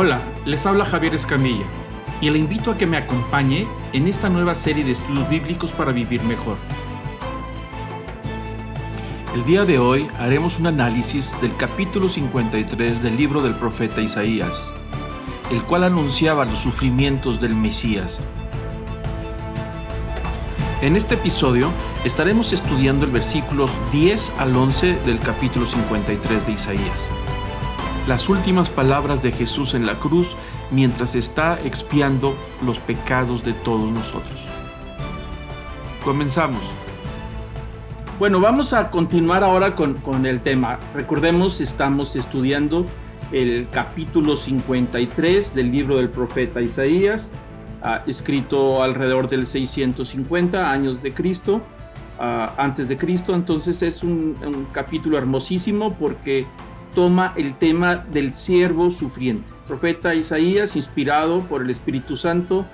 Hola, les habla Javier Escamilla y le invito a que me acompañe en esta nueva serie de estudios bíblicos para vivir mejor. El día de hoy haremos un análisis del capítulo 53 del libro del profeta Isaías, el cual anunciaba los sufrimientos del Mesías. En este episodio estaremos estudiando el versículos 10 al 11 del capítulo 53 de Isaías las últimas palabras de Jesús en la cruz mientras está expiando los pecados de todos nosotros. Comenzamos. Bueno, vamos a continuar ahora con, el tema. Recordemos, estamos estudiando el capítulo 53 del libro del profeta Isaías, ah, escrito alrededor del 650 años de Cristo, ah, antes de Cristo. Entonces es un capítulo hermosísimo porque toma el tema del siervo sufriente. profeta Isaías, inspirado por el Espíritu Santo,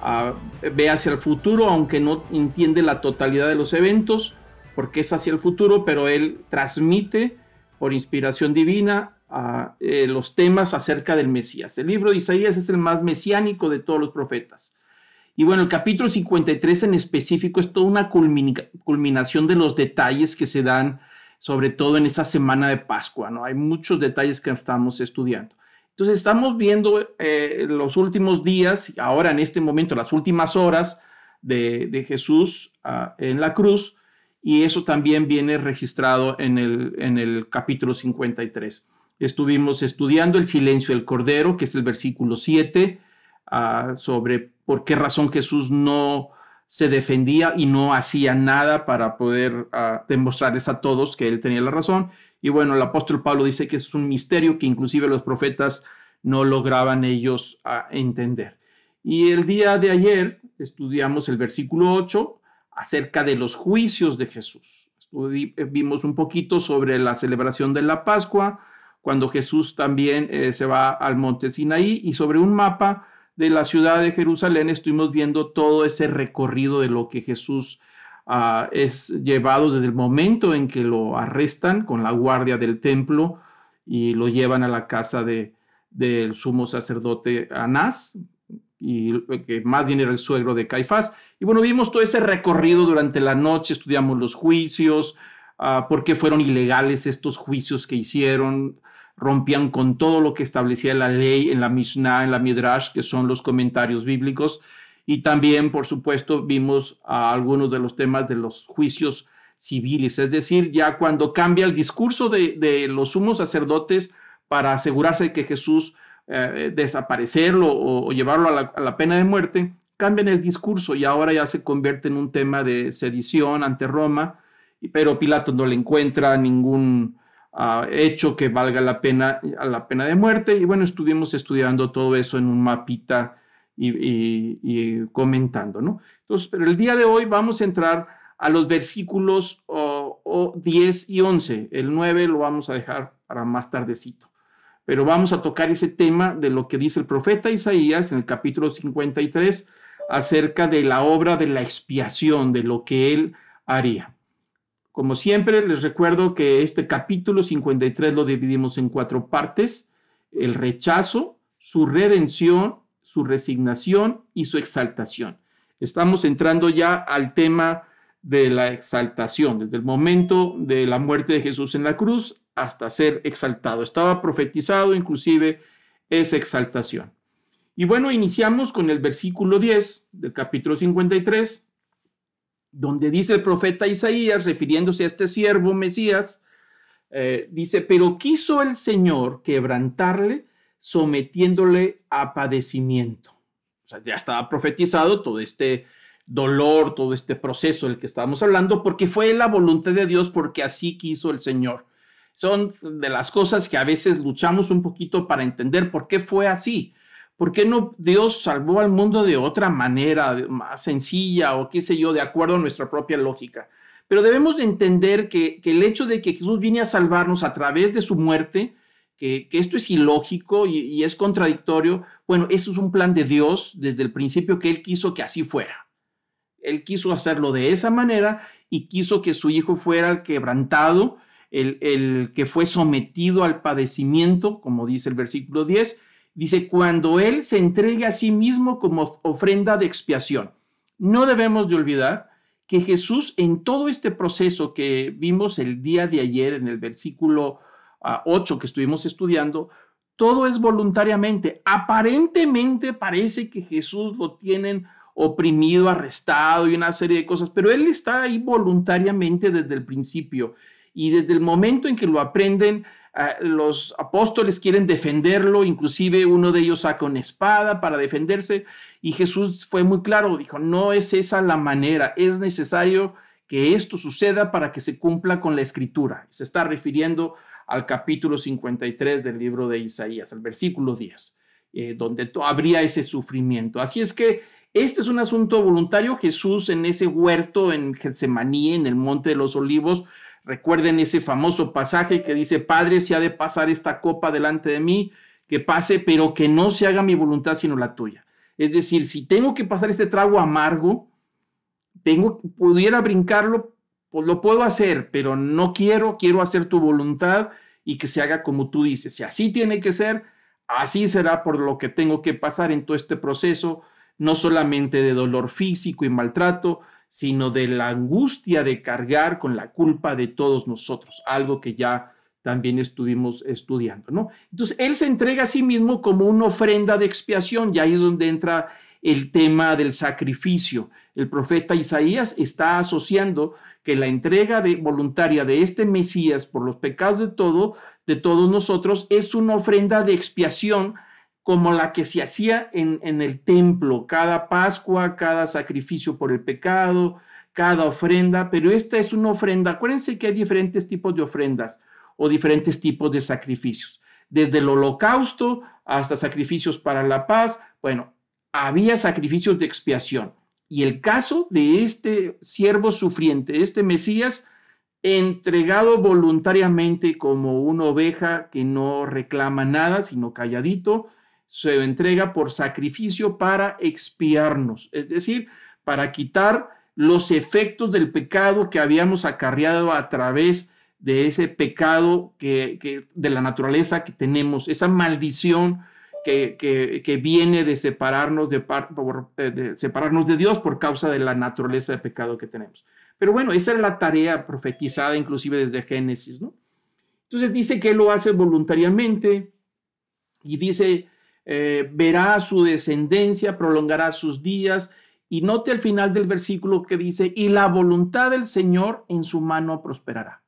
ah, ve hacia el futuro, aunque no entiende la totalidad de los eventos, porque es hacia el futuro, pero él transmite por inspiración divina ah, eh, los temas acerca del Mesías. El libro de Isaías es el más mesiánico de todos los profetas. Y bueno, el capítulo 53 en específico es toda una culminación de los detalles que se dan sobre todo en esa semana de Pascua, ¿no? Hay muchos detalles que estamos estudiando. Entonces estamos viendo eh, los últimos días, ahora en este momento, las últimas horas de, Jesús ah, en la cruz, y eso también viene registrado en el, en el capítulo 53. Estuvimos estudiando el silencio del Cordero, que es el versículo 7, ah, sobre por qué razón Jesús no se defendía y no hacía nada para poder ah, demostrarles a todos que él tenía la razón. Y bueno, el apóstol Pablo dice que es un misterio que inclusive los profetas no lograban ellos ah, entender. Y el día de ayer estudiamos el versículo 8 acerca de los juicios de Jesús. Vimos un poquito sobre la celebración de la Pascua, cuando Jesús también eh, se va al monte Sinaí y sobre un mapa de la ciudad de Jerusalén estuvimos viendo todo ese recorrido de lo que Jesús ah, es llevado desde el momento en que lo arrestan con la guardia del templo y lo llevan a la casa de, del sumo sacerdote Anás, y que más bien era el suegro de Caifás. Y bueno, vimos todo ese recorrido durante la noche, estudiamos los juicios, uh, por qué fueron ilegales estos juicios que hicieron, rompían con todo lo que establecía la ley en la Mishnah, en la Midrash, que son los comentarios bíblicos. Y también, por supuesto, vimos algunos de los temas de los juicios civiles, es decir, ya cuando cambia el discurso de, los sumos sacerdotes para asegurarse de que Jesús eh, desaparecerlo o, llevarlo a la, a la, pena de muerte, cambian el discurso y ahora ya se convierte en un tema de sedición ante Roma, pero Pilato no le encuentra ningún hecho que valga la pena, la pena de muerte. Y bueno, estuvimos estudiando todo eso en un mapita y, comentando, ¿no? Entonces, pero el día de hoy vamos a entrar a los versículos 10 y 11. El 9 lo vamos a dejar para más tardecito. Pero vamos a tocar ese tema de lo que dice el profeta Isaías en el capítulo 53 acerca de la obra de la expiación, de lo que él haría. Como siempre, les recuerdo que este capítulo 53 lo dividimos en cuatro partes. El rechazo, su redención, su resignación y su exaltación. Estamos entrando ya al tema de la exaltación, desde el momento de la muerte de Jesús en la cruz hasta ser exaltado. Estaba profetizado inclusive esa exaltación. Y bueno, iniciamos con el versículo 10 del capítulo 53, donde dice el profeta Isaías, refiriéndose a este siervo Mesías, eh, dice, pero quiso el Señor quebrantarle sometiéndole a padecimiento. O sea, ya estaba profetizado todo este dolor, todo este proceso del que estábamos hablando, porque fue la voluntad de Dios, porque así quiso el Señor. Son de las cosas que a veces luchamos un poquito para entender por qué fue así. ¿Por qué no Dios salvó al mundo de otra manera, más sencilla o qué sé yo, de acuerdo a nuestra propia lógica? Pero debemos de entender que, el hecho de que Jesús viene a salvarnos a través de su muerte, que, esto es ilógico y, es contradictorio, bueno, eso es un plan de Dios desde el principio que Él quiso que así fuera. Él quiso hacerlo de esa manera y quiso que su Hijo fuera quebrantado, el, el que fue sometido al padecimiento, como dice el versículo 10, Dice, cuando Él se entregue a sí mismo como ofrenda de expiación. No debemos de olvidar que Jesús en todo este proceso que vimos el día de ayer en el versículo 8 ah, que estuvimos estudiando, todo es voluntariamente. Aparentemente parece que Jesús lo tienen oprimido, arrestado y una serie de cosas, pero Él está ahí voluntariamente desde el principio. Y desde el momento en que lo aprenden, ah, los apóstoles quieren defenderlo, inclusive uno de ellos saca una espada para defenderse y Jesús fue muy claro, dijo, no es esa la manera, es necesario que esto suceda para que se cumpla con la escritura. Se está refiriendo al capítulo 53 del libro de Isaías, al versículo 10, eh, donde habría ese sufrimiento. Así es que este es un asunto voluntario. Jesús en ese huerto en Getsemaní, en el Monte de los Olivos, Recuerden ese famoso pasaje que dice, Padre, si ha de pasar esta copa delante de mí, que pase, pero que no se haga mi voluntad sino la tuya. Es decir, si tengo que pasar este trago amargo, tengo, pudiera brincarlo, pues lo puedo hacer, pero no quiero, quiero hacer tu voluntad y que se haga como tú dices. Si así tiene que ser, así será por lo que tengo que pasar en todo este proceso, no solamente de dolor físico y maltrato, sino de la angustia de cargar con la culpa de todos nosotros, algo que ya también estuvimos estudiando, ¿no? Entonces, Él se entrega a sí mismo como una ofrenda de expiación, y ahí es donde entra el tema del sacrificio. El profeta Isaías está asociando que la entrega voluntaria de este Mesías por los pecados de todo, de todos nosotros, es una ofrenda de expiación como la que se hacía en, en, el templo, cada Pascua, cada sacrificio por el pecado, cada ofrenda, pero esta es una ofrenda. Acuérdense que hay diferentes tipos de ofrendas o diferentes tipos de sacrificios, desde el holocausto hasta sacrificios para la paz. Bueno, había sacrificios de expiación. Y el caso de este siervo sufriente, este Mesías, entregado voluntariamente como una oveja que no reclama nada, sino calladito, se entrega por sacrificio para expiarnos, es decir, para quitar los efectos del pecado que habíamos acarreado a través de ese pecado que, de la naturaleza que tenemos, esa maldición que, que, viene de separarnos de, eh, de, separarnos de Dios por causa de la naturaleza de pecado que tenemos. Pero bueno, esa es la tarea profetizada inclusive desde Génesis, ¿no? Entonces dice que lo hace voluntariamente y dice eh, verá su descendencia, prolongará sus días. Y note al final del versículo que dice, y la voluntad del Señor en su mano prosperará.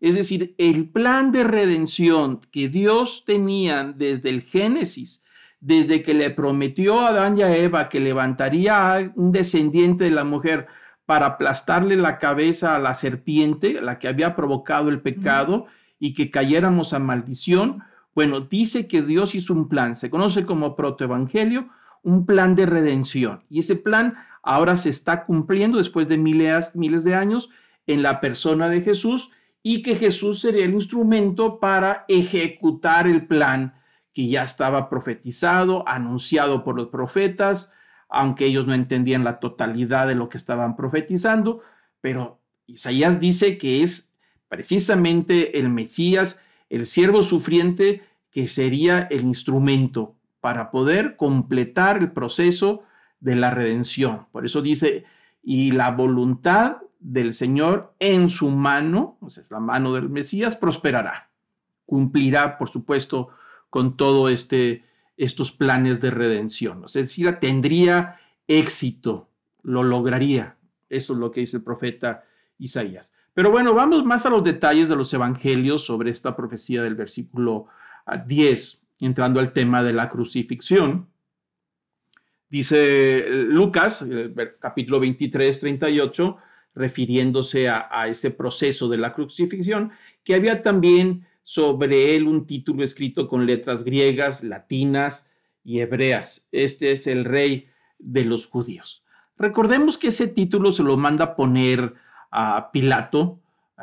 Es decir, el plan de redención que Dios tenía desde el Génesis, desde que le prometió a Adán y a Eva que levantaría a un descendiente de la mujer para aplastarle la cabeza a la serpiente, la que había provocado el pecado, y que cayéramos a maldición, bueno, dice que Dios hizo un plan, se conoce como protoevangelio, un plan de redención. Y ese plan ahora se está cumpliendo después de miles, miles de años en la persona de Jesús y que Jesús sería el instrumento para ejecutar el plan que ya estaba profetizado, anunciado por los profetas, aunque ellos no entendían la totalidad de lo que estaban profetizando, pero Isaías dice que es precisamente el Mesías el siervo sufriente que sería el instrumento para poder completar el proceso de la redención. Por eso dice, y la voluntad del Señor en su mano, o sea, la mano del Mesías, prosperará. Cumplirá, por supuesto, con todo este estos planes de redención. Es decir, tendría éxito, lo lograría. Eso es lo que dice el profeta Isaías. Pero bueno, vamos más a los detalles de los evangelios sobre esta profecía del versículo 10, ah, entrando al tema de la crucifixión. Dice Lucas, capítulo 23, 38, refiriéndose a, a ese proceso de la crucifixión, que había también sobre él un título escrito con letras griegas, latinas y hebreas. Este es el rey de los judíos. Recordemos que ese título se lo manda poner a Pilato,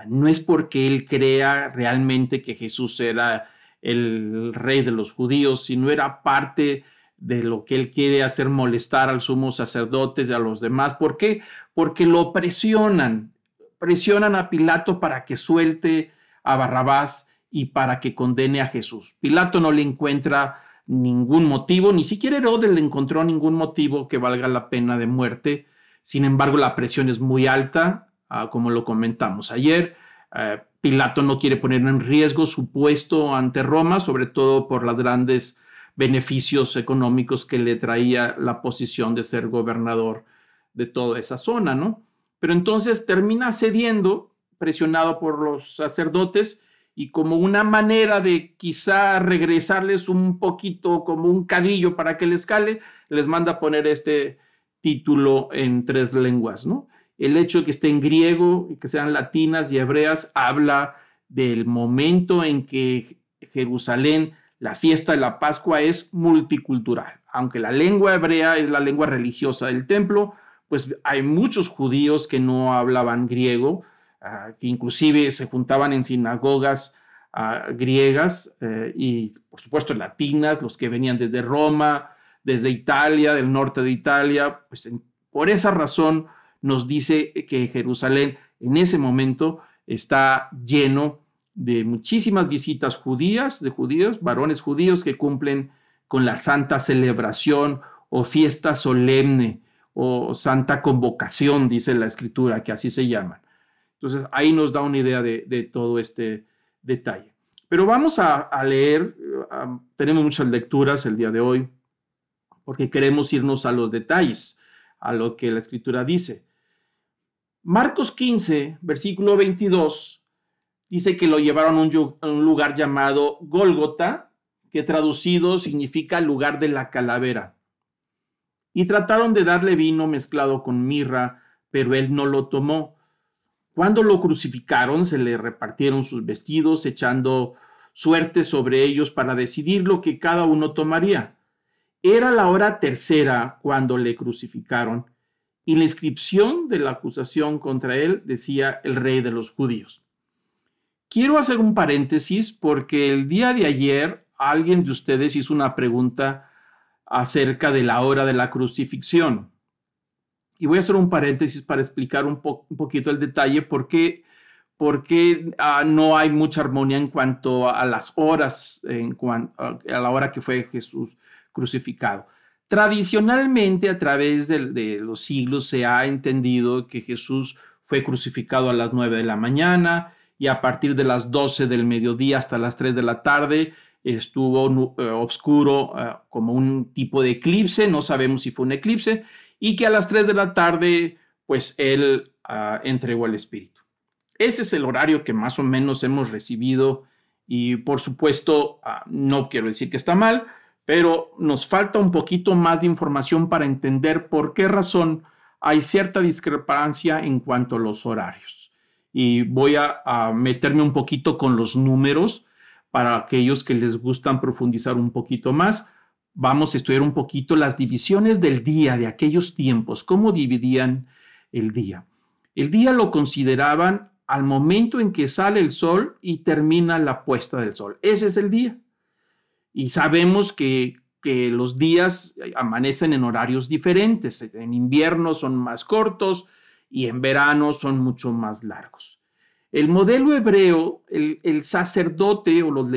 no es porque él crea realmente que Jesús era el rey de los judíos, sino era parte de lo que él quiere hacer molestar al sumo sacerdote y a los demás. ¿Por qué? Porque lo presionan, presionan a Pilato para que suelte a Barrabás y para que condene a Jesús. Pilato no le encuentra ningún motivo, ni siquiera Herodes le encontró ningún motivo que valga la pena de muerte. Sin embargo, la presión es muy alta, ah, como lo comentamos ayer. Eh, Pilato no quiere poner en riesgo su puesto ante Roma, sobre todo por los grandes beneficios económicos que le traía la posición de ser gobernador de toda esa zona, ¿no? Pero entonces termina cediendo, presionado por los sacerdotes, y como una manera de quizá regresarles un poquito como un cadillo para que les cale, les manda poner este título en tres lenguas, ¿no? El hecho de que esté en griego y que sean latinas y hebreas habla del momento en que Jerusalén, la fiesta de la Pascua es multicultural. Aunque la lengua hebrea es la lengua religiosa del templo, pues hay muchos judíos que no hablaban griego, ah, que inclusive se juntaban en sinagogas ah, griegas eh, y por supuesto latinas, los que venían desde Roma, desde Italia, del norte de Italia, pues por esa razón nos dice que Jerusalén en ese momento está lleno de muchísimas visitas judías, de judíos, varones judíos que cumplen con la santa celebración o fiesta solemne o santa convocación, dice la escritura, que así se llaman. Entonces ahí nos da una idea de, todo este detalle. Pero vamos a, leer, tenemos muchas lecturas el día de hoy, porque queremos irnos a los detalles, a lo que la escritura dice. Marcos 15, versículo 22, dice que lo llevaron a un lugar llamado Gólgota, que traducido significa lugar de la calavera y trataron de darle vino mezclado con mirra, pero él no lo tomó. Cuando lo crucificaron, se le repartieron sus vestidos, echando suerte sobre ellos para decidir lo que cada uno tomaría. Era la hora tercera cuando le crucificaron, y la inscripción de la acusación contra él decía el rey de los judíos. Quiero hacer un paréntesis porque el día de ayer alguien de ustedes hizo una pregunta acerca de la hora de la crucifixión. Y voy a hacer un paréntesis para explicar un, poquito el detalle por qué, ah, no hay mucha armonía en cuanto a las horas, en a la hora que fue Jesús crucificado. Tradicionalmente, a través de, los siglos, se ha entendido que Jesús fue crucificado a las 9 de la mañana y a partir de las 12 del mediodía hasta las 3 de la tarde estuvo eh, oscuro eh, como un tipo de eclipse, no sabemos si fue un eclipse, y que a las 3 de la tarde, pues él ah, entregó el Espíritu. Ese es el horario que más o menos hemos recibido y por supuesto, ah, no quiero decir que está mal, pero nos falta un poquito más de información para entender por qué razón hay cierta discrepancia en cuanto a los horarios. Y voy a meterme un poquito con los números para aquellos que les gustan profundizar un poquito más, vamos a estudiar un poquito las divisiones del día de aquellos tiempos, cómo dividían el día. El día lo consideraban al momento en que sale el sol y termina la puesta del sol. Ese es el día. Y sabemos que, que los días amanecen en horarios diferentes. En invierno son más cortos y en verano son mucho más largos. El modelo hebreo, el, sacerdote o los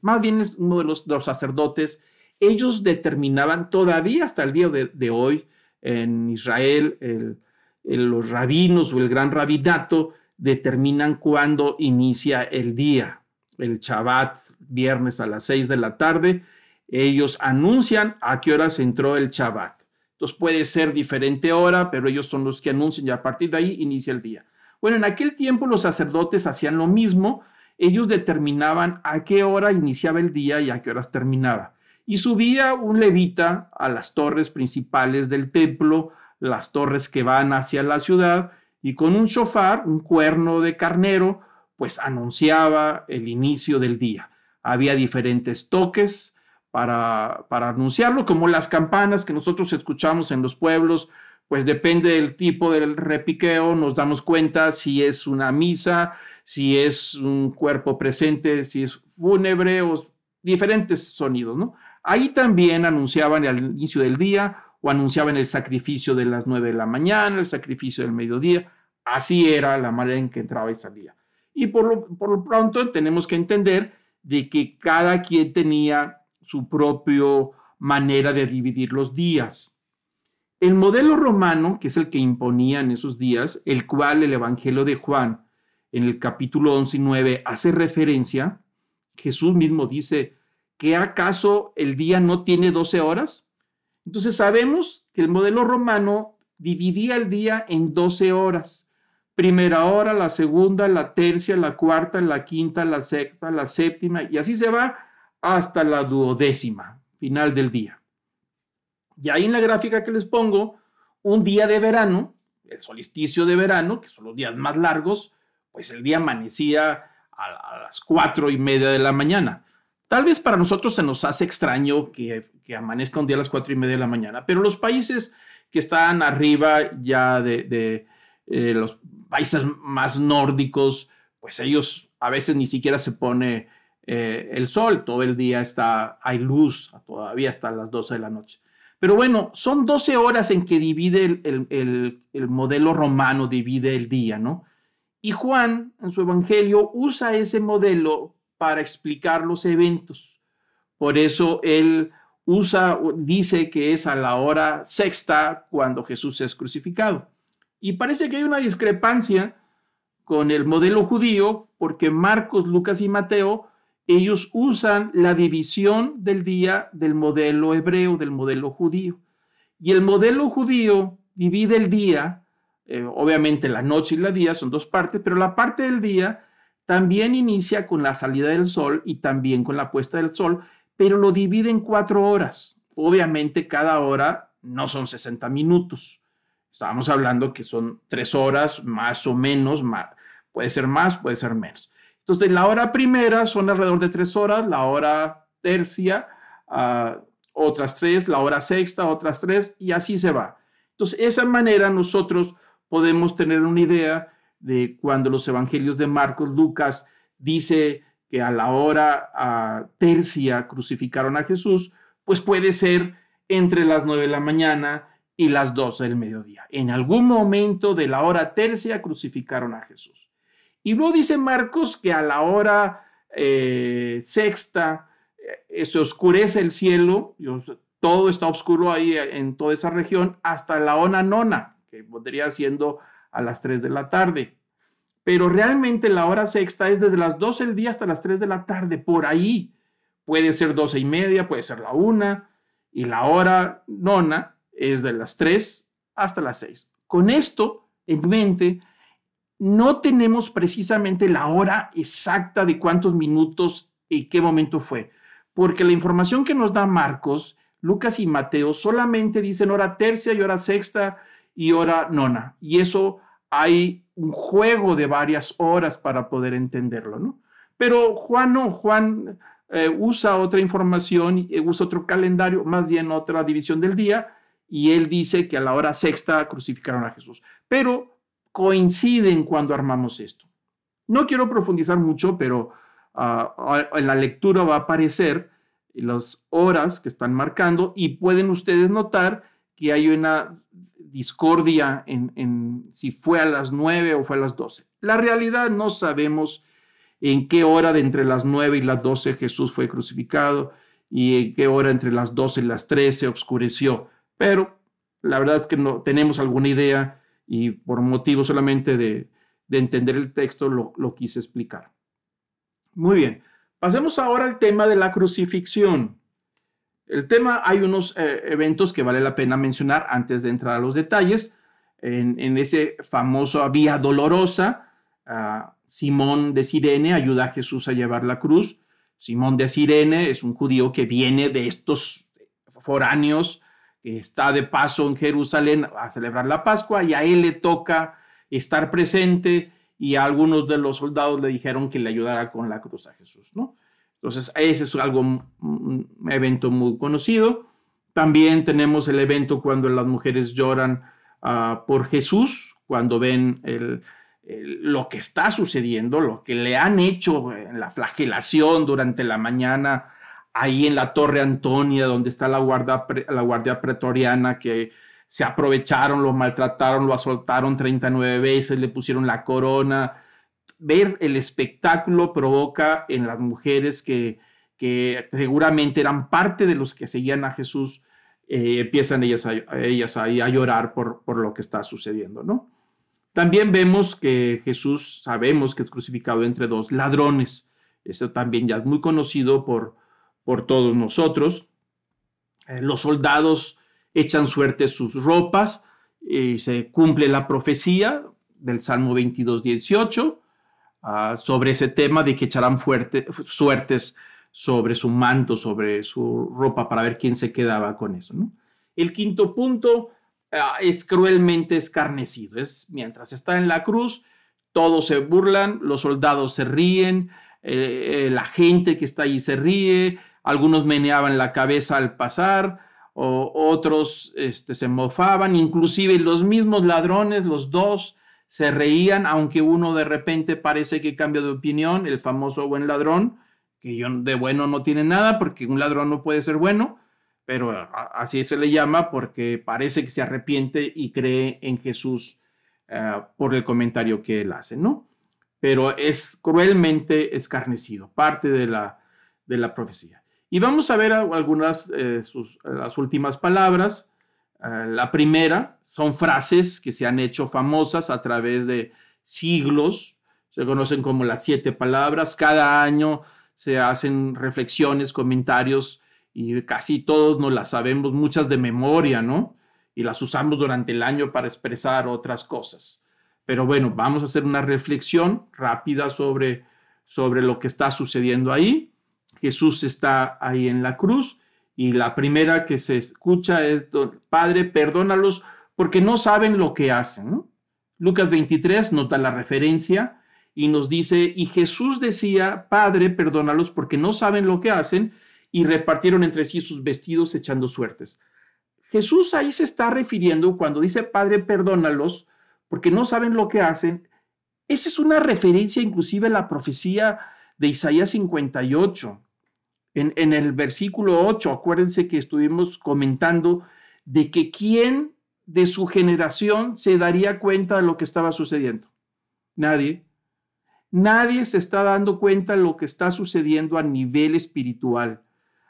más bien uno de los, sacerdotes, ellos determinaban todavía hasta el día de, hoy en Israel, los rabinos o el gran rabinato determinan cuándo inicia el día. El Shabbat, viernes a las seis de la tarde, ellos anuncian a qué hora se entró el Shabbat. Entonces puede ser diferente hora, pero ellos son los que anuncian y a partir de ahí inicia el día. Bueno, en aquel tiempo los sacerdotes hacían lo mismo, ellos determinaban a qué hora iniciaba el día y a qué horas terminaba. Y subía un levita a las torres principales del templo, las torres que van hacia la ciudad, y con un shofar, un cuerno de carnero, pues anunciaba el inicio del día. Había diferentes toques para, para anunciarlo, como las campanas que nosotros escuchamos en los pueblos pues depende del tipo del repiqueo, nos damos cuenta si es una misa, si es un cuerpo presente, si es fúnebre o diferentes sonidos, ¿no? Ahí también anunciaban el inicio del día o anunciaban el sacrificio de las nueve de la mañana, el sacrificio del mediodía. Así era la manera en que entraba y salía. Y por lo, por lo pronto tenemos que entender de que cada quien tenía su propia manera de dividir los días. El modelo romano, que es el que imponía en esos días, el cual el Evangelio de Juan en el capítulo 11 y 9 hace referencia, Jesús mismo dice, ¿que acaso el día no tiene 12 horas? Entonces sabemos que el modelo romano dividía el día en 12 horas. Primera hora, la segunda, la tercia, la cuarta, la quinta, la sexta, la séptima, y así se va hasta la duodécima, final del día. Y ahí en la gráfica que les pongo, un día de verano, el solsticio de verano, que son los días más largos, pues el día amanecía a, las cuatro y media de la mañana. Tal vez para nosotros se nos hace extraño que, que amanezca un día a las cuatro y media de la mañana, pero los países que están arriba ya de, eh, los países más nórdicos, pues ellos a veces ni siquiera se pone eh, el sol, todo el día está, hay luz, todavía hasta las 12 de la noche. Pero bueno, son 12 horas en que divide el, el, modelo romano, divide el día, ¿no? Y Juan, en su evangelio, usa ese modelo para explicar los eventos. Por eso él usa, dice que es a la hora sexta cuando Jesús es crucificado. Y parece que hay una discrepancia con el modelo judío, porque Marcos, Lucas y Mateo, ellos usan la división del día del modelo hebreo, del modelo judío. Y el modelo judío divide el día, eh, obviamente la noche y la día son dos partes, pero la parte del día también inicia con la salida del sol y también con la puesta del sol, pero lo divide en cuatro horas. Obviamente cada hora no son 60 minutos. Estábamos hablando que son tres horas más o menos, puede ser más, puede ser menos. Entonces, la hora primera son alrededor de tres horas, la hora tercia, ah, otras tres, la hora sexta, otras tres, y así se va. Entonces, esa manera nosotros podemos tener una idea de cuando los evangelios de Marcos, Lucas, dice que a la hora tercia crucificaron a Jesús, pues puede ser entre las nueve de la mañana y las doce del mediodía. En algún momento de la hora tercia crucificaron a Jesús. Y luego dice Marcos que a la hora eh, sexta eh, se oscurece el cielo, todo está oscuro ahí en toda esa región, hasta la hora nona, que podría siendo a las tres de la tarde pero realmente la hora sexta es desde las 12 del día hasta las 3 de la tarde, por ahí. Puede ser 12 y media, puede ser la una, y la hora nona es de las 3 hasta las 6. Con esto en mente, no tenemos precisamente la hora exacta de cuántos minutos y qué momento fue, porque la información que nos da Marcos, Lucas y Mateo solamente dicen hora tercia y hora sexta y hora nona, y eso hay un juego de varias horas para poder entenderlo, ¿no? Pero Juan no, Juan eh, usa otra información, eh, usa otro calendario, más bien otra división del día, y él dice que a la hora sexta crucificaron a Jesús. Pero coinciden cuando armamos esto. No quiero profundizar mucho, pero ah, en la lectura va a aparecer las horas que están marcando y pueden ustedes notar que hay una discordia en, si fue a las 9 o fue a las 12. La realidad no sabemos en qué hora de entre las 9 y las 12 Jesús fue crucificado y en qué hora entre las 12 y las 13 oscureció. Pero la verdad es que no tenemos alguna idea y por motivo solamente de, entender el texto lo, quise explicar. Muy bien, pasemos ahora al tema de la crucifixión. El tema, hay unos eh, eventos que vale la pena mencionar antes de entrar a los detalles. En, ese famoso Vía Dolorosa, Simón de Sirene ayuda a Jesús a llevar la cruz. Simón de Sirene es un judío que viene de estos foráneos, que está de paso en Jerusalén a celebrar la Pascua y a él le toca estar presente y a algunos de los soldados le dijeron que le ayudara con la cruz a Jesús, ¿no? Entonces, ese es algo, un evento muy conocido. También tenemos el evento cuando las mujeres lloran ah, por Jesús, cuando ven lo que está sucediendo, lo que le han hecho en la flagelación durante la mañana, ahí en la Torre Antonia, donde está la guardia, la guardia pretoriana, que se aprovecharon, lo maltrataron, lo asaltaron 39 veces, le pusieron la corona, ver el espectáculo provoca en las mujeres que, que seguramente eran parte de los que seguían a Jesús, eh, empiezan ellas, a, ellas a, a llorar por, por, lo que está sucediendo, ¿no? También vemos que Jesús, sabemos que es crucificado entre dos ladrones. Esto también ya es muy conocido por, por todos nosotros. Eh, los soldados echan suerte sus ropas y se cumple la profecía del Salmo 22, 18 uh, sobre ese tema de que echarán suertes sobre su manto, sobre su ropa, para ver quién se quedaba con eso. ¿no? El quinto punto uh, es cruelmente escarnecido. Es mientras está en la cruz, todos se burlan, los soldados se ríen, eh, eh, la gente que está ahí se ríe, algunos meneaban la cabeza al pasar, o otros este, se mofaban, inclusive los mismos ladrones, los dos, se reían, aunque uno de repente parece que cambia de opinión, el famoso buen ladrón, que yo de bueno no tiene nada, porque un ladrón no puede ser bueno, pero así se le llama porque parece que se arrepiente y cree en Jesús uh, por el comentario que él hace, ¿no? Pero es cruelmente escarnecido, parte de la, de la profecía. Y vamos a ver algunas, eh, sus, las últimas palabras. Uh, la primera, son frases que se han hecho famosas a través de siglos, se conocen como las siete palabras, cada año se hacen reflexiones, comentarios y casi todos nos las sabemos, muchas de memoria, ¿no? Y las usamos durante el año para expresar otras cosas. Pero bueno, vamos a hacer una reflexión rápida sobre, sobre lo que está sucediendo ahí. Jesús está ahí en la cruz y la primera que se escucha es, Padre, perdónalos porque no saben lo que hacen. Lucas 23 nos da la referencia y nos dice, y Jesús decía, Padre, perdónalos porque no saben lo que hacen, y repartieron entre sí sus vestidos echando suertes. Jesús ahí se está refiriendo cuando dice, Padre, perdónalos porque no saben lo que hacen. Esa es una referencia inclusive a la profecía de Isaías 58. En, el versículo 8, acuérdense que estuvimos comentando de que quién de su generación se daría cuenta de lo que estaba sucediendo? Nadie. Nadie se está dando cuenta de lo que está sucediendo a nivel espiritual,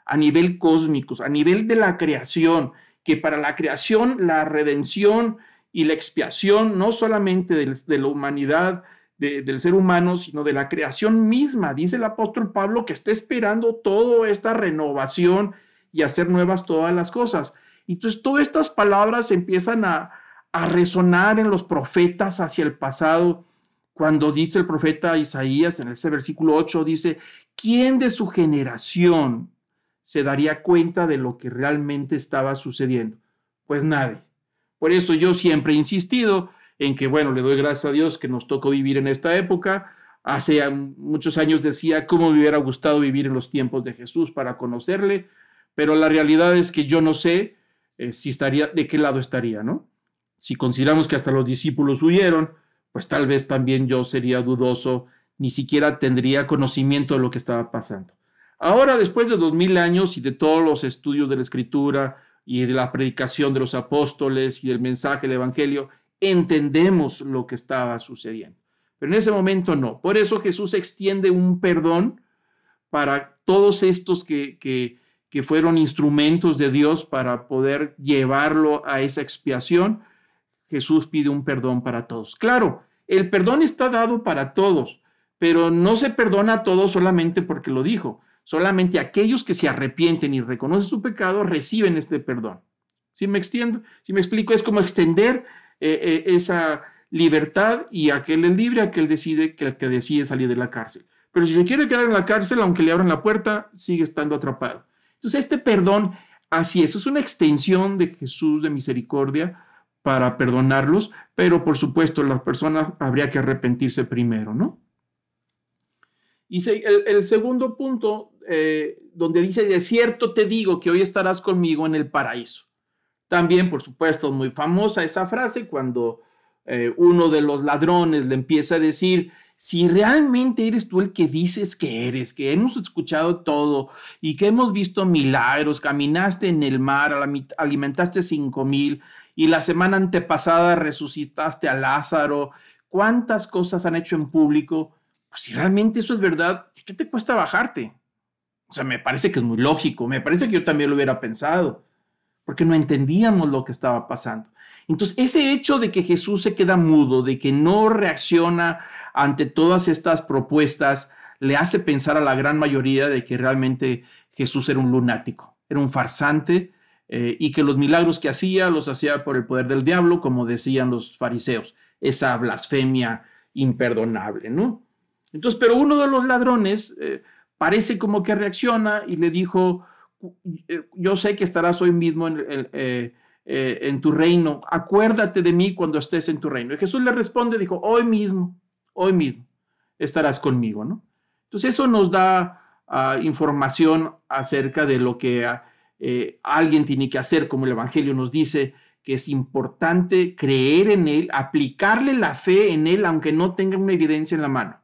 a nivel cósmico, a nivel de la creación, que para la creación la redención y la expiación no solamente de, la humanidad, del ser humano, sino de la creación misma. Dice el apóstol Pablo que está esperando toda esta renovación y hacer nuevas todas las cosas. Entonces, todas estas palabras empiezan a, resonar en los profetas hacia el pasado. Cuando dice el profeta Isaías en ese versículo 8, dice, ¿quién de su generación se daría cuenta de lo que realmente estaba sucediendo? Pues nadie. Por eso yo siempre he insistido en que, bueno, le doy gracias a Dios que nos tocó vivir en esta época. Hace muchos años decía cómo me hubiera gustado vivir en los tiempos de Jesús para conocerle, pero la realidad es que yo no sé eh, si estaría, de qué lado estaría, ¿no? Si consideramos que hasta los discípulos huyeron, pues tal vez también yo sería dudoso, ni siquiera tendría conocimiento de lo que estaba pasando. Ahora, después de dos mil años y de todos los estudios de la escritura y de la predicación de los apóstoles y del mensaje del evangelio, entendemos lo que estaba sucediendo. Pero en ese momento no. Por eso Jesús extiende un perdón para todos estos que, que, que fueron instrumentos de Dios para poder llevarlo a esa expiación, Jesús pide un perdón para todos. Claro, el perdón está dado para todos, pero no se perdona a todos solamente porque lo dijo. Solamente aquellos que se arrepienten y reconocen su pecado reciben este perdón. Si me extiendo, si me explico, es como extender eh, eh, esa libertad y aquel es libre, aquel decide que el que decide salir de la cárcel. Pero si se quiere quedar en la cárcel, aunque le abran la puerta, sigue estando atrapado. Entonces, este perdón, así es, es una extensión de Jesús de misericordia para perdonarlos, pero por supuesto la persona habría que arrepentirse primero, ¿no? Y el, segundo punto, eh, donde dice, de cierto te digo que hoy estarás conmigo en el paraíso. También, por supuesto, muy famosa esa frase cuando eh, uno de los ladrones le empieza a decir, si realmente eres tú el que dices que eres, que hemos escuchado todo y que hemos visto milagros, caminaste en el mar, alimentaste cinco mil y la semana antepasada resucitaste a Lázaro, cuántas cosas han hecho en público, pues si realmente eso es verdad, ¿qué te cuesta bajarte? O sea, me parece que es muy lógico, me parece que yo también lo hubiera pensado, porque no entendíamos lo que estaba pasando. Entonces, ese hecho de que Jesús se queda mudo, de que no reacciona ante todas estas propuestas, le hace pensar a la gran mayoría de que realmente Jesús era un lunático, era un farsante eh, y que los milagros que hacía los hacía por el poder del diablo, como decían los fariseos, esa blasfemia imperdonable, ¿no? Entonces, pero uno de los ladrones eh, parece como que reacciona y le dijo, yo sé que estarás hoy mismo en, en tu reino, acuérdate de mí cuando estés en tu reino. Y Jesús le responde, dijo, hoy mismo, hoy mismo estarás conmigo, ¿no? Entonces eso nos da ah, información acerca de lo que ah, eh, alguien tiene que hacer, como el Evangelio nos dice, que es importante creer en Él, aplicarle la fe en Él, aunque no tenga una evidencia en la mano.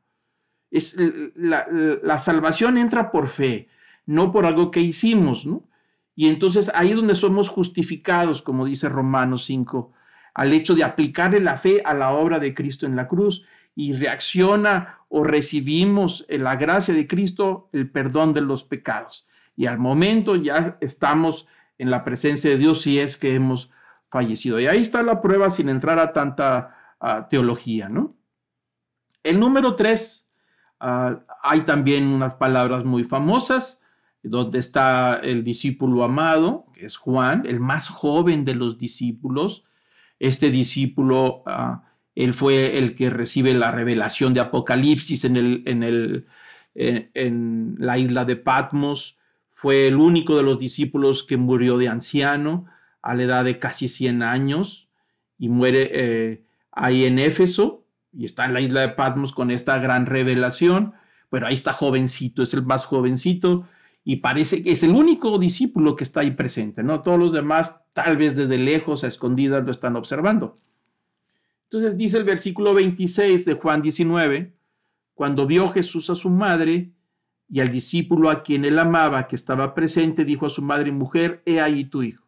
Es, la salvación entra por fe, no por algo que hicimos, ¿no? Y entonces ahí es donde somos justificados, como dice Romanos 5, al hecho de aplicarle la fe a la obra de Cristo en la cruz y reacciona o recibimos en la gracia de Cristo el perdón de los pecados. Y al momento ya estamos en la presencia de Dios si es que hemos fallecido. Y ahí está la prueba sin entrar a tanta teología, ¿no? El número tres, ah, hay también unas palabras muy famosas, donde está el discípulo amado, que es Juan, el más joven de los discípulos. Este discípulo uh, él fue el que recibe la revelación de Apocalipsis en, el, en, el, en la isla de Patmos. Fue el único de los discípulos que murió de anciano a la edad de casi 100 años y muere eh, ahí en Éfeso y está en la isla de Patmos con esta gran revelación. Pero ahí está jovencito, es el más jovencito y parece que es el único discípulo que está ahí presente, ¿no? Todos los demás, tal vez desde lejos, a escondidas, lo están observando. Entonces dice el versículo 26 de Juan 19, cuando vio Jesús a su madre y al discípulo a quien él amaba que estaba presente, dijo a su madre mujer, he ahí tu hijo.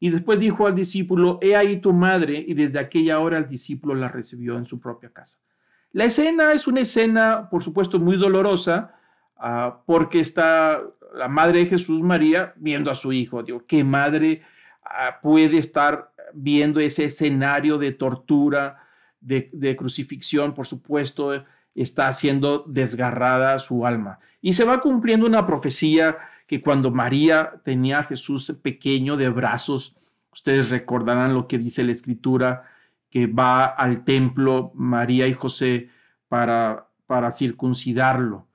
Y después dijo al discípulo, he ahí tu madre, y desde aquella hora el discípulo la recibió en su propia casa. La escena es una escena, por supuesto, muy dolorosa, ah, porque está la madre de Jesús, María, viendo a su hijo. Digo, ¿qué madre ah, puede estar viendo ese escenario de tortura, de, crucifixión, por supuesto, está siendo desgarrada su alma. Y se va cumpliendo una profecía que cuando María tenía a Jesús pequeño de brazos, ustedes recordarán lo que dice la escritura, que va al templo María y José para, para circuncidarlo.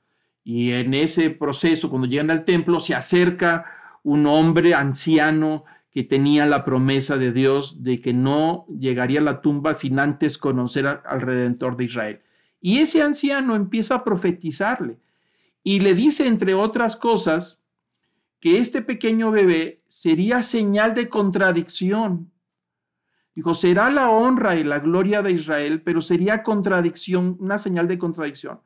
Y en ese proceso, cuando llegan al templo, se acerca un hombre anciano que tenía la promesa de Dios de que no llegaría a la tumba sin antes conocer al Redentor de Israel. Y ese anciano empieza a profetizarle y le dice, entre otras cosas, que este pequeño bebé sería señal de contradicción. Dijo, será la honra y la gloria de Israel, pero sería contradicción, una señal de contradicción.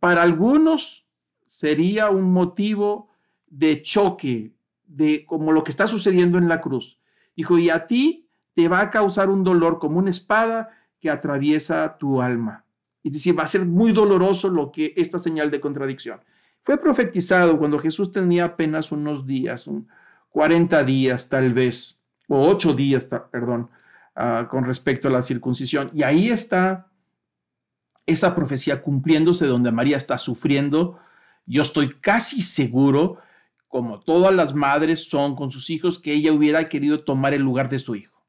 Para algunos sería un motivo de choque, de como lo que está sucediendo en la cruz. Dijo, y a ti te va a causar un dolor como una espada que atraviesa tu alma. Es decir, va a ser muy doloroso lo que esta señal de contradicción. Fue profetizado cuando Jesús tenía apenas unos días, un 40 días tal vez, o 8 días, perdón, ah, con respecto a la circuncisión. Y ahí está esa profecía cumpliéndose donde María está sufriendo. Yo estoy casi seguro como todas las madres son con sus hijos, que ella hubiera querido tomar el lugar de su hijo.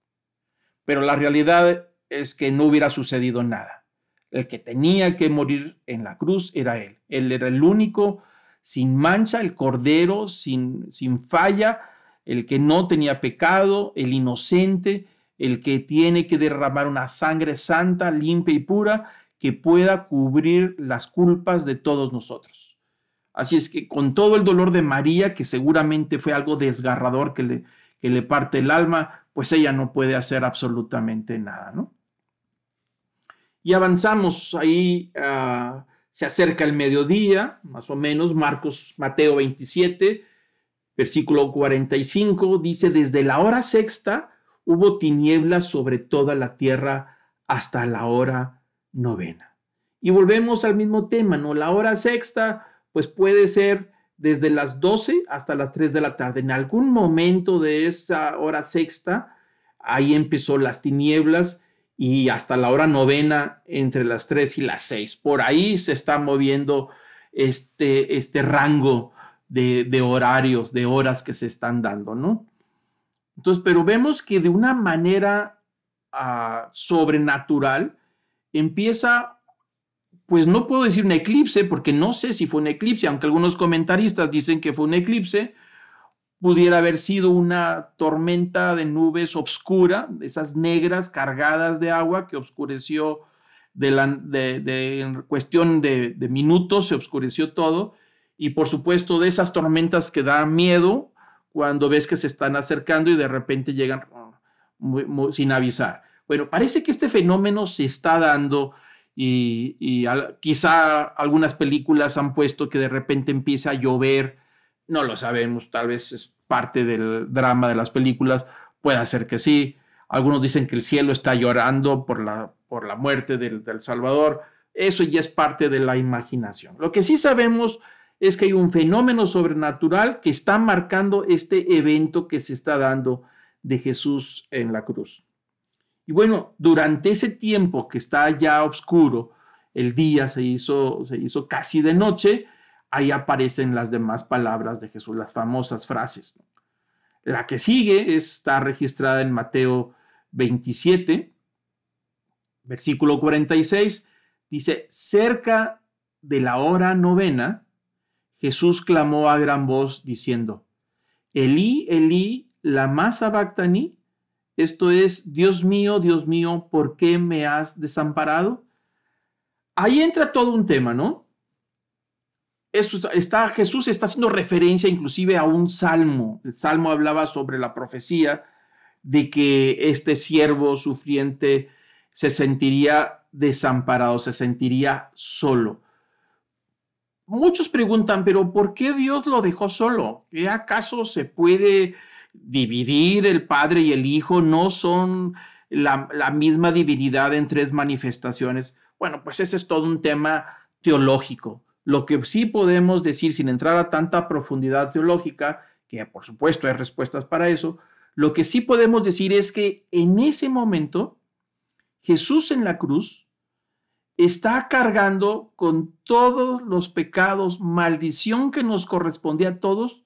Pero la realidad es que no hubiera sucedido nada. El que tenía que morir en la cruz era él. Él era el único sin mancha, el cordero sin, sin falla, el que no tenía pecado, el inocente, el que tiene que derramar una sangre santa, limpia y pura, que pueda cubrir las culpas de todos nosotros. Así es que con todo el dolor de María, que seguramente fue algo desgarrador que le, que le parte el alma, pues ella no puede hacer absolutamente nada, ¿no? Y avanzamos ahí, ah, se acerca el mediodía, más o menos, Marcos, Mateo 27, versículo 45, dice, desde la hora sexta hubo tinieblas sobre toda la tierra hasta la hora novena. Y volvemos al mismo tema, ¿no? La hora sexta pues puede ser desde las 12 hasta las 3 de la tarde. En algún momento de esa hora sexta, ahí empezó las tinieblas y hasta la hora novena entre las 3 y las 6. Por ahí se está moviendo este, este rango de, horarios, de horas que se están dando, ¿no? Entonces, pero vemos que de una manera ah, sobrenatural empieza, pues no puedo decir un eclipse, porque no sé si fue un eclipse, aunque algunos comentaristas dicen que fue un eclipse, pudiera haber sido una tormenta de nubes obscura, esas negras cargadas de agua que oscureció de, la, de, en cuestión de, de, minutos, se oscureció todo. Y por supuesto de esas tormentas que dan miedo cuando ves que se están acercando y de repente llegan sin avisar. Bueno, parece que este fenómeno se está dando y, quizá algunas películas han puesto que de repente empieza a llover no lo sabemos, tal vez es parte del drama de las películas, puede ser que sí. Algunos dicen que el cielo está llorando por la, por la muerte del, del Salvador. Eso ya es parte de la imaginación. Lo que sí sabemos es que hay un fenómeno sobrenatural que está marcando este evento que se está dando de Jesús en la cruz. Y bueno, durante ese tiempo que está ya oscuro, el día se hizo, se hizo casi de noche, ahí aparecen las demás palabras de Jesús, las famosas frases. La que sigue está registrada en Mateo 27, versículo 46, dice, cerca de la hora novena, Jesús clamó a gran voz diciendo, Elí, Elí, lama sabactani, esto es, Dios mío, Dios mío, ¿por qué me has desamparado? Ahí entra todo un tema, ¿no? está, Jesús está haciendo referencia inclusive a un salmo. El salmo hablaba sobre la profecía de que este siervo sufriente se sentiría desamparado, se sentiría solo. Muchos preguntan, pero ¿por qué Dios lo dejó solo? ¿Qué acaso se puede dividir el Padre y el Hijo? ¿No son la, misma divinidad en tres manifestaciones? Bueno, pues ese es todo un tema teológico. Lo que sí podemos decir, sin entrar a tanta profundidad teológica, que por supuesto hay respuestas para eso, lo que sí podemos decir es que en ese momento Jesús en la cruz está cargando con todos los pecados, maldición que nos corresponde a todos,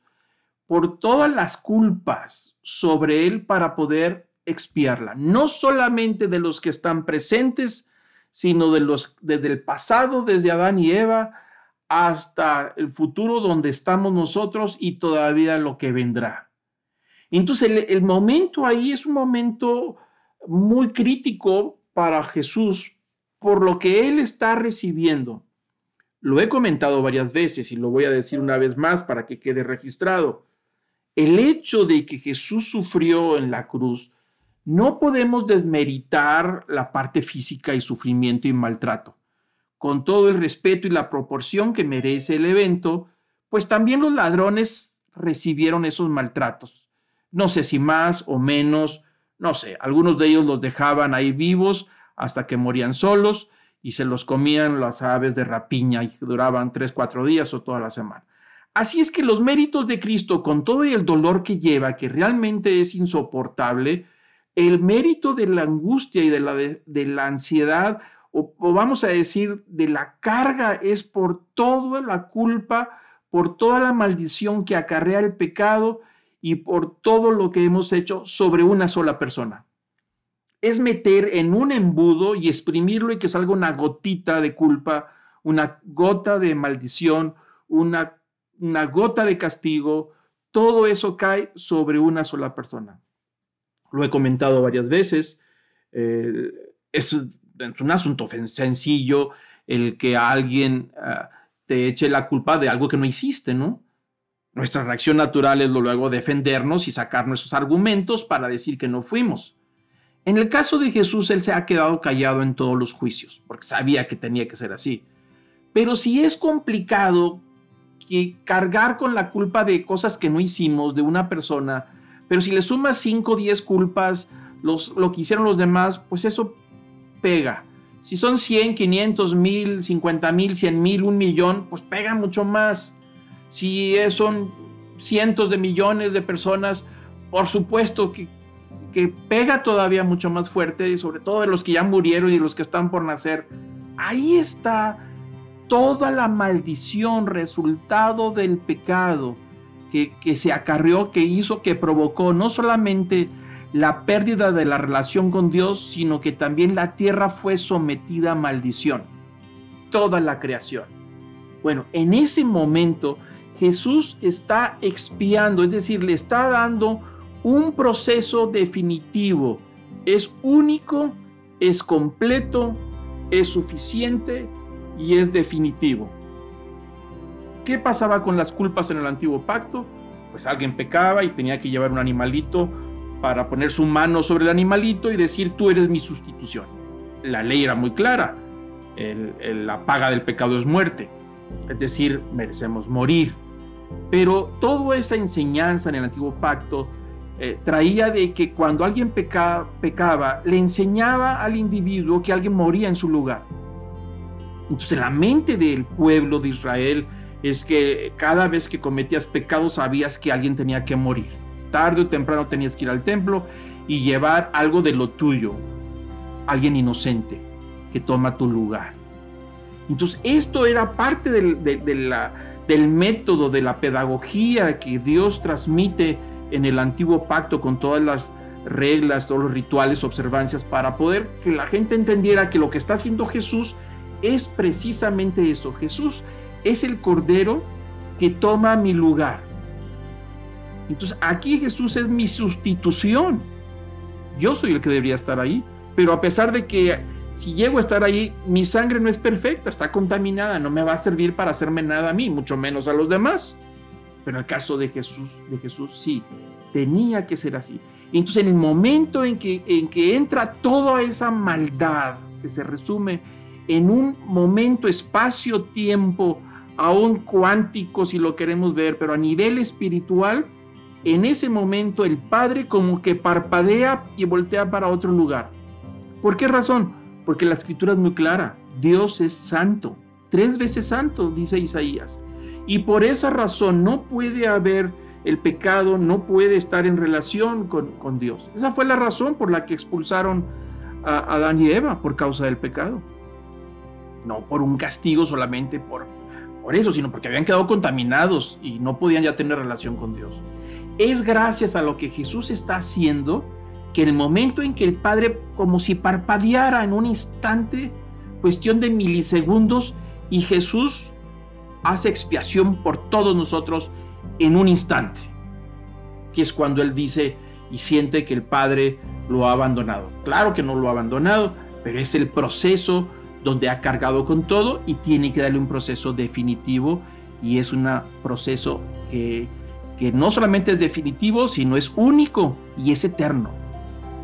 por todas las culpas sobre él para poder expiarla, no solamente de los que están presentes, sino de los desde el pasado, desde Adán y Eva, hasta el futuro donde estamos nosotros y todavía lo que vendrá. Entonces el, momento ahí es un momento muy crítico para Jesús por lo que él está recibiendo. Lo he comentado varias veces y lo voy a decir una vez más para que quede registrado. El hecho de que Jesús sufrió en la cruz, no podemos desmeritar la parte física y sufrimiento y maltrato con todo el respeto y la proporción que merece el evento, pues también los ladrones recibieron esos maltratos. No sé si más o menos, no sé, algunos de ellos los dejaban ahí vivos hasta que morían solos y se los comían las aves de rapiña y duraban tres, cuatro días o toda la semana. Así es que los méritos de Cristo, con todo el dolor que lleva, que realmente es insoportable, el mérito de la angustia y de la, de la ansiedad o, vamos a decir, de la carga es por toda la culpa, por toda la maldición que acarrea el pecado y por todo lo que hemos hecho sobre una sola persona. Es meter en un embudo y exprimirlo y que salga una gotita de culpa, una gota de maldición, una, una gota de castigo. Todo eso cae sobre una sola persona. Lo he comentado varias veces. Eh, es un asunto sencillo el que alguien ah, te eche la culpa de algo que no hiciste, ¿no? Nuestra reacción natural es luego defendernos y sacar nuestros argumentos para decir que no fuimos. En el caso de Jesús, él se ha quedado callado en todos los juicios, porque sabía que tenía que ser así. Pero si es complicado que cargar con la culpa de cosas que no hicimos de una persona, pero si le sumas 5 o 10 culpas, los, lo que hicieron los demás, pues eso pega. Si son 100, 500, 1000, 50 mil, 100 mil, un millón, pues pega mucho más. Si son cientos de millones de personas, por supuesto que, que pega todavía mucho más fuerte, y sobre todo de los que ya murieron y los que están por nacer. Ahí está toda la maldición resultado del pecado que, que se acarrió, que hizo, que provocó no solamente la pérdida de la relación con Dios, sino que también la tierra fue sometida a maldición. Toda la creación. Bueno, en ese momento Jesús está expiando, es decir, le está dando un proceso definitivo. Es único, es completo, es suficiente y es definitivo. ¿Qué pasaba con las culpas en el antiguo pacto? Pues alguien pecaba y tenía que llevar un animalito para poner su mano sobre el animalito y decir tú eres mi sustitución. La ley era muy clara. la paga del pecado es muerte. Es decir, merecemos morir. Pero toda esa enseñanza en el antiguo pacto eh, traía de que cuando alguien pecaba, le enseñaba al individuo que alguien moría en su lugar. Entonces la mente del pueblo de Israel es que cada vez que cometías pecados sabías que alguien tenía que morir. Tarde o temprano tenías que ir al templo y llevar algo de lo tuyo, alguien inocente que toma tu lugar. Entonces esto era parte del, del método, de la pedagogía que Dios transmite en el antiguo pacto con todas las reglas, todos los rituales, observancias, para poder que la gente entendiera que lo que está haciendo Jesús es precisamente eso. Jesús es el Cordero que toma mi lugar. Entonces aquí Jesús es mi sustitución. Yo soy el que debería estar ahí, pero a pesar de que si llego a estar ahí, mi sangre no es perfecta, está contaminada, no me va a servir para hacerme nada a mí, mucho menos a los demás. Pero en el caso de Jesús, de Jesús sí, tenía que ser así. Entonces en el momento en que, en que entra toda esa maldad que se resume en un momento, espacio, tiempo, aún cuántico si lo queremos ver, pero a nivel espiritual, en ese momento el Padre como que parpadea y voltea para otro lugar. ¿Por qué razón? Porque la escritura es muy clara. Dios es santo, tres veces santo, dice Isaías. Y por esa razón no puede haber el pecado, no puede estar en relación con, Dios. Esa fue la razón por la que expulsaron a Adán y Eva por causa del pecado. No por un castigo solamente por, por eso, sino porque habían quedado contaminados y no podían ya tener relación con Dios. Es gracias a lo que Jesús está haciendo que el momento en que el Padre, como si parpadeara en un instante, cuestión de milisegundos, y Jesús hace expiación por todos nosotros en un instante, que es cuando Él dice y siente que el Padre lo ha abandonado. Claro que no lo ha abandonado, pero es el proceso donde ha cargado con todo y tiene que darle un proceso definitivo y es un proceso que, que no solamente es definitivo, sino es único y es eterno.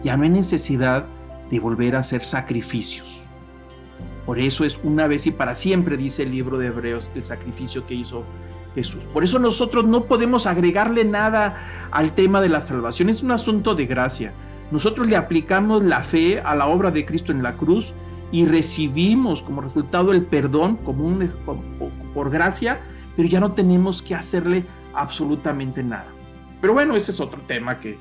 Ya no hay necesidad de volver a hacer sacrificios. Por eso es una vez y para siempre, dice el libro de Hebreos, el sacrificio que hizo Jesús. Por eso nosotros no podemos agregarle nada al tema de la salvación. Es un asunto de gracia. Nosotros le aplicamos la fe a la obra de Cristo en la cruz y recibimos como resultado el perdón como un, por gracia, pero ya no tenemos que hacerle absolutamente nada. Pero bueno, ese es otro tema que,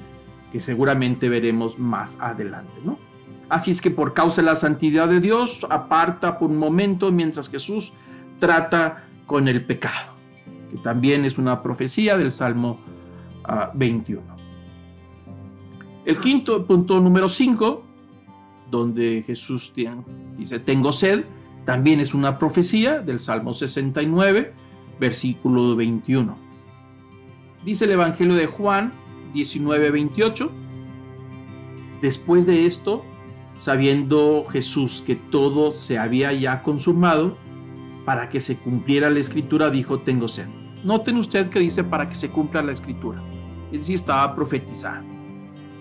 que seguramente veremos más adelante, ¿no? Así es que por causa de la santidad de Dios, aparta por un momento mientras Jesús trata con el pecado, que también es una profecía del Salmo 21. Ah, el quinto punto número 5, donde Jesús dice, tengo sed, también es una profecía del Salmo 69, versículo 21. Dice el Evangelio de Juan 19, 28. Después de esto, sabiendo Jesús que todo se había ya consumado, para que se cumpliera la escritura, dijo, tengo sed. Noten usted que dice para que se cumpla la escritura. Él sí estaba profetizando.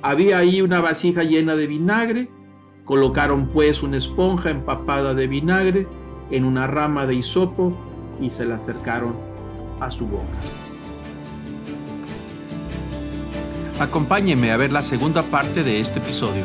Había ahí una vasija llena de vinagre, colocaron pues una esponja empapada de vinagre en una rama de hisopo y se la acercaron a su boca. Acompáñeme a ver la segunda parte de este episodio.